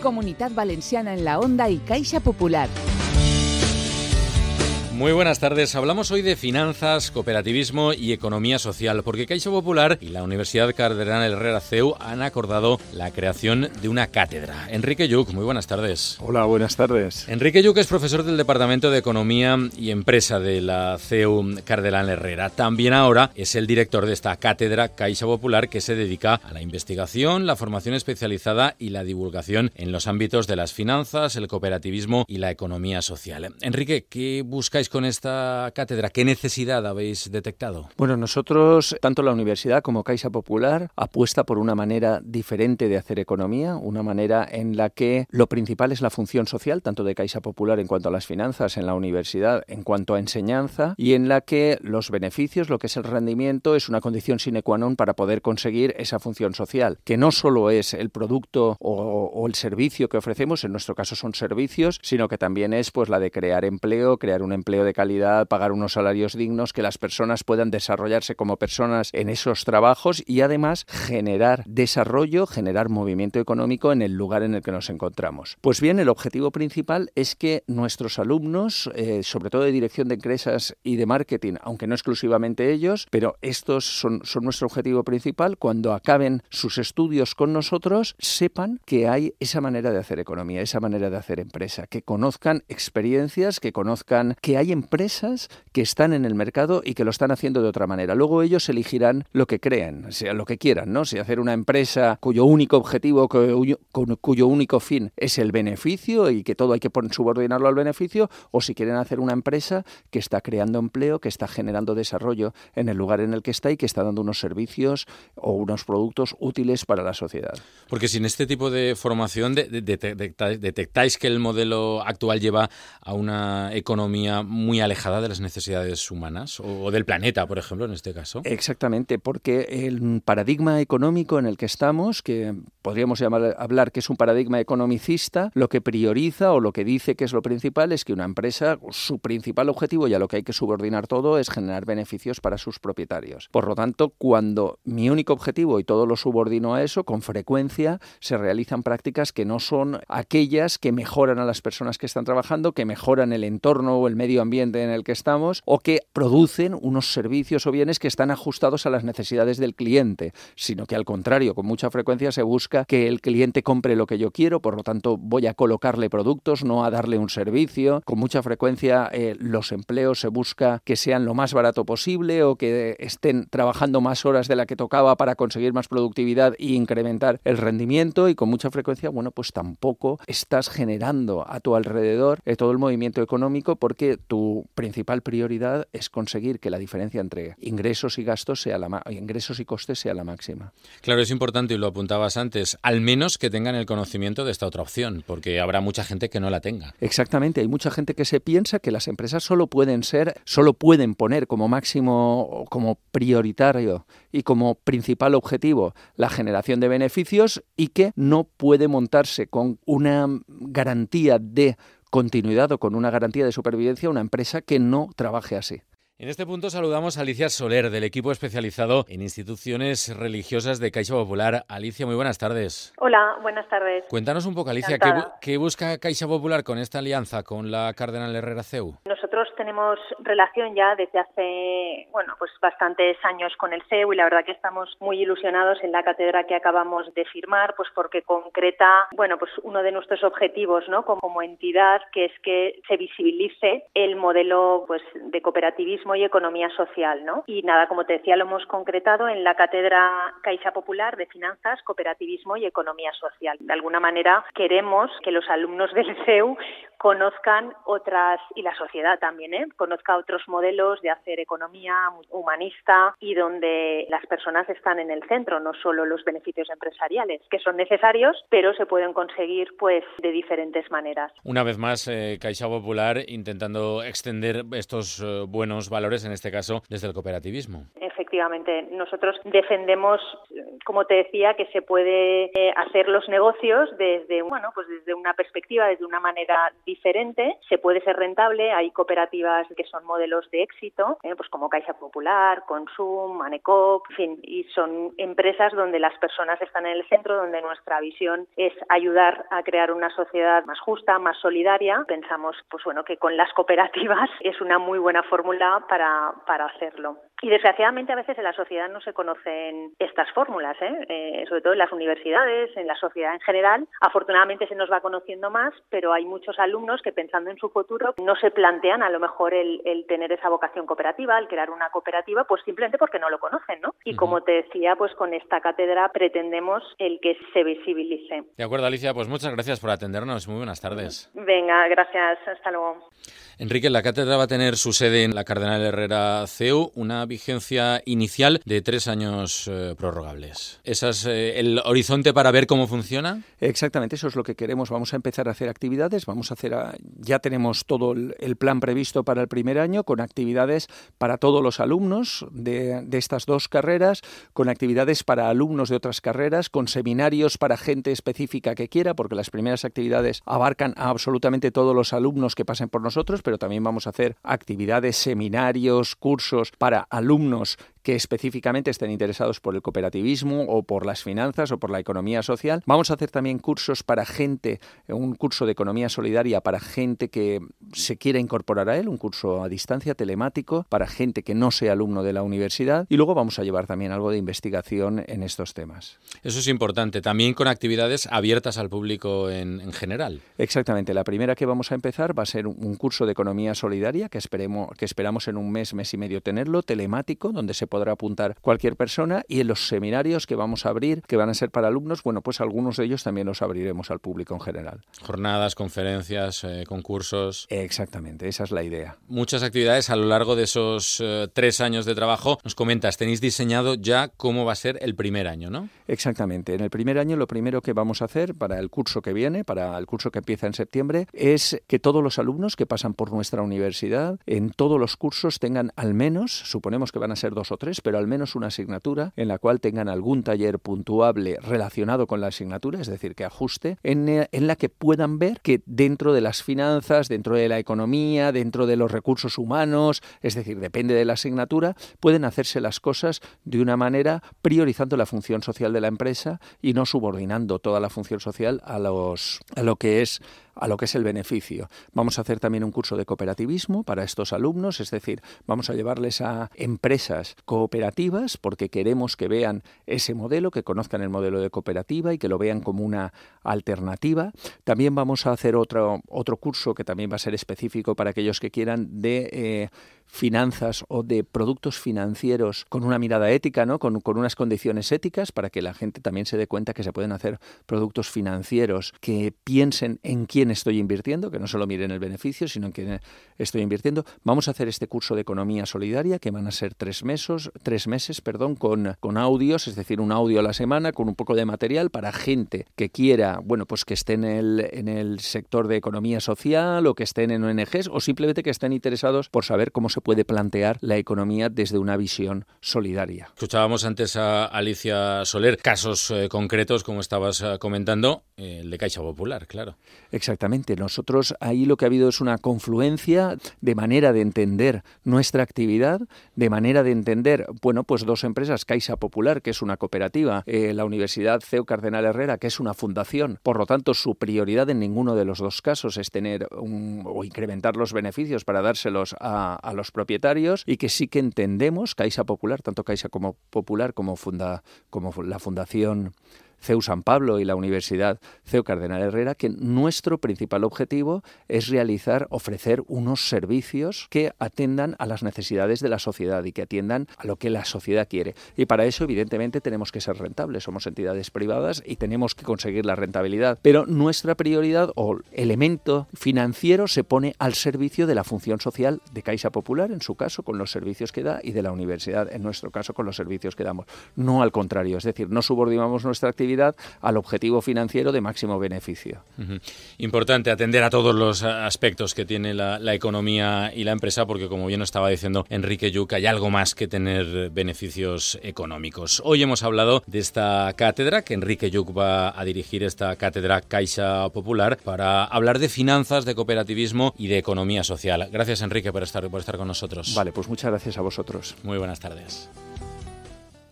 Comunidad Valenciana en la Onda y Caixa Popular. Muy buenas tardes. Hablamos hoy de finanzas, cooperativismo y economía social, porque Caixa Popular y la Universidad Cardenal Herrera CEU han acordado la creación de una cátedra. Enrique Yuc, muy buenas tardes. Hola, buenas tardes. Enrique Yuc es profesor del Departamento de Economía y Empresa de la CEU Cardenal Herrera. También ahora es el director de esta cátedra Caixa Popular que se dedica a la investigación, la formación especializada y la divulgación en los ámbitos de las finanzas, el cooperativismo y la economía social. Enrique, ¿qué buscáis con esta cátedra? ¿Qué necesidad habéis detectado? Bueno, nosotros, tanto la universidad como Caixa Popular, apuesta por una manera diferente de hacer economía, una manera en la que lo principal es la función social, tanto de Caixa Popular en cuanto a las finanzas, en la universidad en cuanto a enseñanza, y en la que los beneficios, lo que es el rendimiento, es una condición sine qua non para poder conseguir esa función social, que no solo es el producto o, o el servicio que ofrecemos, en nuestro caso son servicios, sino que también es pues la de crear empleo, crear un empleo de calidad, pagar unos salarios dignos, que las personas puedan desarrollarse como personas en esos trabajos y además generar desarrollo, generar movimiento económico en el lugar en el que nos encontramos. Pues bien, el objetivo principal es que nuestros alumnos, eh, sobre todo de dirección de empresas y de marketing, aunque no exclusivamente ellos, pero estos son, son nuestro objetivo principal, cuando acaben sus estudios con nosotros, sepan que hay esa manera de hacer economía, esa manera de hacer empresa, que conozcan experiencias, que conozcan que hay empresas que están en el mercado y que lo están haciendo de otra manera. Luego ellos elegirán lo que creen, sea lo que quieran, ¿no? Si hacer una empresa cuyo único objetivo, cuyo, cuyo único fin es el beneficio y que todo hay que subordinarlo al beneficio, o si quieren hacer una empresa que está creando empleo, que está generando desarrollo en el lugar en el que está y que está dando unos servicios o unos productos útiles para la sociedad. Porque sin este tipo de formación de, de, de, detectáis que el modelo actual lleva a una economía muy alejada de las necesidades humanas o del planeta, por ejemplo, en este caso. Exactamente, porque el paradigma económico en el que estamos, que podríamos hablar que es un paradigma economicista, lo que prioriza o lo que dice que es lo principal es que una empresa, su principal objetivo y a lo que hay que subordinar todo es generar beneficios para sus propietarios. Por lo tanto, cuando mi único objetivo y todo lo subordino a eso, con frecuencia se realizan prácticas que no son aquellas que mejoran a las personas que están trabajando, que mejoran el entorno o el medio ambiente en el que estamos o que producen unos servicios o bienes que están ajustados a las necesidades del cliente, sino que al contrario, con mucha frecuencia se busca que el cliente compre lo que yo quiero, por lo tanto voy a colocarle productos, no a darle un servicio. Con mucha frecuencia eh, los empleos se busca que sean lo más barato posible o que estén trabajando más horas de la que tocaba para conseguir más productividad e incrementar el rendimiento y con mucha frecuencia, bueno, pues tampoco estás generando a tu alrededor eh, todo el movimiento económico porque tu principal prioridad es conseguir que la diferencia entre ingresos y gastos sea la ingresos y costes sea la máxima. Claro, es importante y lo apuntabas antes, al menos que tengan el conocimiento de esta otra opción, porque habrá mucha gente que no la tenga. Exactamente, hay mucha gente que se piensa que las empresas solo pueden ser, solo pueden poner como máximo como prioritario y como principal objetivo la generación de beneficios y que no puede montarse con una garantía de continuidad o con una garantía de supervivencia una empresa que no trabaje así. En este punto saludamos a Alicia Soler, del equipo especializado en instituciones religiosas de Caixa Popular. Alicia, muy buenas tardes. Hola, buenas tardes. Cuéntanos un poco, Alicia, ¿qué, busca Caixa Popular con esta alianza con la Cardenal Herrera CEU? Nosotros tenemos relación ya desde hace, bueno, pues bastantes años con el CEU y la verdad que estamos muy ilusionados en la cátedra que acabamos de firmar, pues porque concreta, bueno, pues uno de nuestros objetivos, ¿no? Como, como entidad, que es que se visibilice el modelo, pues, de cooperativismo y economía social, ¿no? Y nada, como te decía, lo hemos concretado en la cátedra Caixa Popular de Finanzas, Cooperativismo y Economía Social. De alguna manera queremos que los alumnos del CEU conozcan otras, y la sociedad también, ¿eh? conozca otros modelos de hacer economía humanista y donde las personas están en el centro, no solo los beneficios empresariales, que son necesarios, pero se pueden conseguir pues de diferentes maneras. Una vez más, eh, Caixa Popular intentando extender estos eh, buenos valores, en este caso desde el cooperativismo. Efectivamente, nosotros defendemos como te decía, que se puede eh, hacer los negocios desde, bueno, pues desde una perspectiva, desde una manera diferente. Se puede ser rentable. Hay cooperativas que son modelos de éxito, eh, pues como Caixa Popular, Consum, Anecop, en fin, y son empresas donde las personas están en el centro, donde nuestra visión es ayudar a crear una sociedad más justa, más solidaria. Pensamos, pues bueno, que con las cooperativas es una muy buena fórmula para, para hacerlo. Y desgraciadamente a veces en la sociedad no se conocen estas fórmulas, ¿eh? ¿eh? sobre todo en las universidades, en la sociedad en general. Afortunadamente se nos va conociendo más, pero hay muchos alumnos que pensando en su futuro no se plantean a lo mejor el, tener esa vocación cooperativa, el crear una cooperativa, pues simplemente porque no lo conocen, ¿no? Y como te decía, pues con esta cátedra pretendemos el que se visibilice. De acuerdo, Alicia, pues muchas gracias por atendernos. Muy buenas tardes. Venga, gracias. Hasta luego. Enrique, la cátedra va a tener su sede en la Cardenal Herrera CEU, una vigencia inicial de tres años eh, prorrogables. ¿Ese es eh, el horizonte para ver cómo funciona? Exactamente, eso es lo que queremos. Vamos a empezar a hacer actividades, vamos a hacer, ya tenemos todo el, plan previsto para el primer año con actividades para todos los alumnos de, de estas dos carreras, con actividades para alumnos de otras carreras, con seminarios para gente específica que quiera, porque las primeras actividades abarcan a absolutamente todos los alumnos que pasen por nosotros, pero también vamos a hacer actividades, seminarios, cursos para alumnos que específicamente estén interesados por el cooperativismo o por las finanzas o por la economía social. Vamos a hacer también cursos para gente, un curso de economía solidaria para gente que se quiera incorporar a él, un curso a distancia telemático para gente que no sea alumno de la universidad y luego vamos a llevar también algo de investigación en estos temas. Eso es importante, también con actividades abiertas al público en, en general. Exactamente, la primera que vamos a empezar va a ser un curso de economía solidaria que, esperemos, que esperamos en un mes, mes y medio tenerlo, telemático, donde se podrá apuntar cualquier persona y en los seminarios que vamos a abrir, que van a ser para alumnos, bueno, pues algunos de ellos también los abriremos al público en general. Jornadas, conferencias, eh, concursos. Exactamente, esa es la idea. Muchas actividades a lo largo de esos eh, tres años de trabajo. Nos comentas, tenéis diseñado ya cómo va a ser el primer año, ¿no? Exactamente. En el primer año lo primero que vamos a hacer para el curso que viene, para el curso que empieza en septiembre, es que todos los alumnos que pasan por nuestra universidad, en todos los cursos tengan al menos, suponemos que van a ser dos o tres, pero al menos una asignatura en la cual tengan algún taller puntuable relacionado con la asignatura, es decir, que ajuste, en, eh, en la que puedan ver que dentro de las finanzas, dentro de la economía, dentro de los recursos humanos, es decir, depende de la asignatura, pueden hacerse las cosas de una manera priorizando la función social de la empresa y no subordinando toda la función social a, los, a lo que es a lo que es el beneficio. Vamos a hacer también un curso de cooperativismo para estos alumnos, es decir, vamos a llevarles a empresas cooperativas porque queremos que vean ese modelo, que conozcan el modelo de cooperativa y que lo vean como una alternativa. También vamos a hacer otro, otro curso que también va a ser específico para aquellos que quieran de eh, finanzas o de productos financieros con una mirada ética, ¿no? Con, con, unas condiciones éticas para que la gente también se dé cuenta que se pueden hacer productos financieros que piensen en quién estoy invirtiendo, que no solo miren el beneficio, sino en quién estoy invirtiendo. Vamos a hacer este curso de economía solidaria que van a ser tres meses, tres meses perdón, con, con audios, es decir, un audio a la semana con un poco de material para gente que quiera, bueno, pues que esté en el, en el sector de economía social o que estén en ONGs o simplemente que estén interesados por saber cómo se puede plantear la economía desde una visión solidaria. Escuchábamos antes a Alicia Soler casos eh, concretos, como estabas eh, comentando, eh, el de Caixa Popular, claro. Exactamente. Nosotros ahí lo que ha habido es una confluencia de manera de entender nuestra actividad, de manera de entender, bueno, pues dos empresas, Caixa Popular, que es una cooperativa, la Universidad CEU Cardenal Herrera, que es una fundación. Por lo tanto, su prioridad en ninguno de los dos casos es tener un, o incrementar los beneficios para dárselos a, a los propietarios y que sí que entendemos, Caixa Popular, tanto Caixa como Popular como, funda, como la Fundación CEU San Pablo y la Universidad CEU Cardenal Herrera, que nuestro principal objetivo es realizar, ofrecer unos servicios que atendan a las necesidades de la sociedad y que atiendan a lo que la sociedad quiere. Y para eso, evidentemente, tenemos que ser rentables. Somos entidades privadas y tenemos que conseguir la rentabilidad. Pero nuestra prioridad o elemento financiero se pone al servicio de la función social de Caixa Popular, en su caso, con los servicios que da, y de la universidad, en nuestro caso, con los servicios que damos. No al contrario, es decir, no subordinamos nuestra actividad actividad al objetivo financiero de máximo beneficio. Importante atender a todos los aspectos que tiene la, economía y la empresa, porque como bien estaba diciendo Enrique Yuc, hay algo más que tener beneficios económicos. Hoy hemos hablado de esta cátedra, que Enrique Yuc va a dirigir esta cátedra Caixa Popular, para hablar de finanzas, de cooperativismo y de economía social. Gracias Enrique por estar, por estar con nosotros. Vale, pues muchas gracias a vosotros. Muy buenas tardes.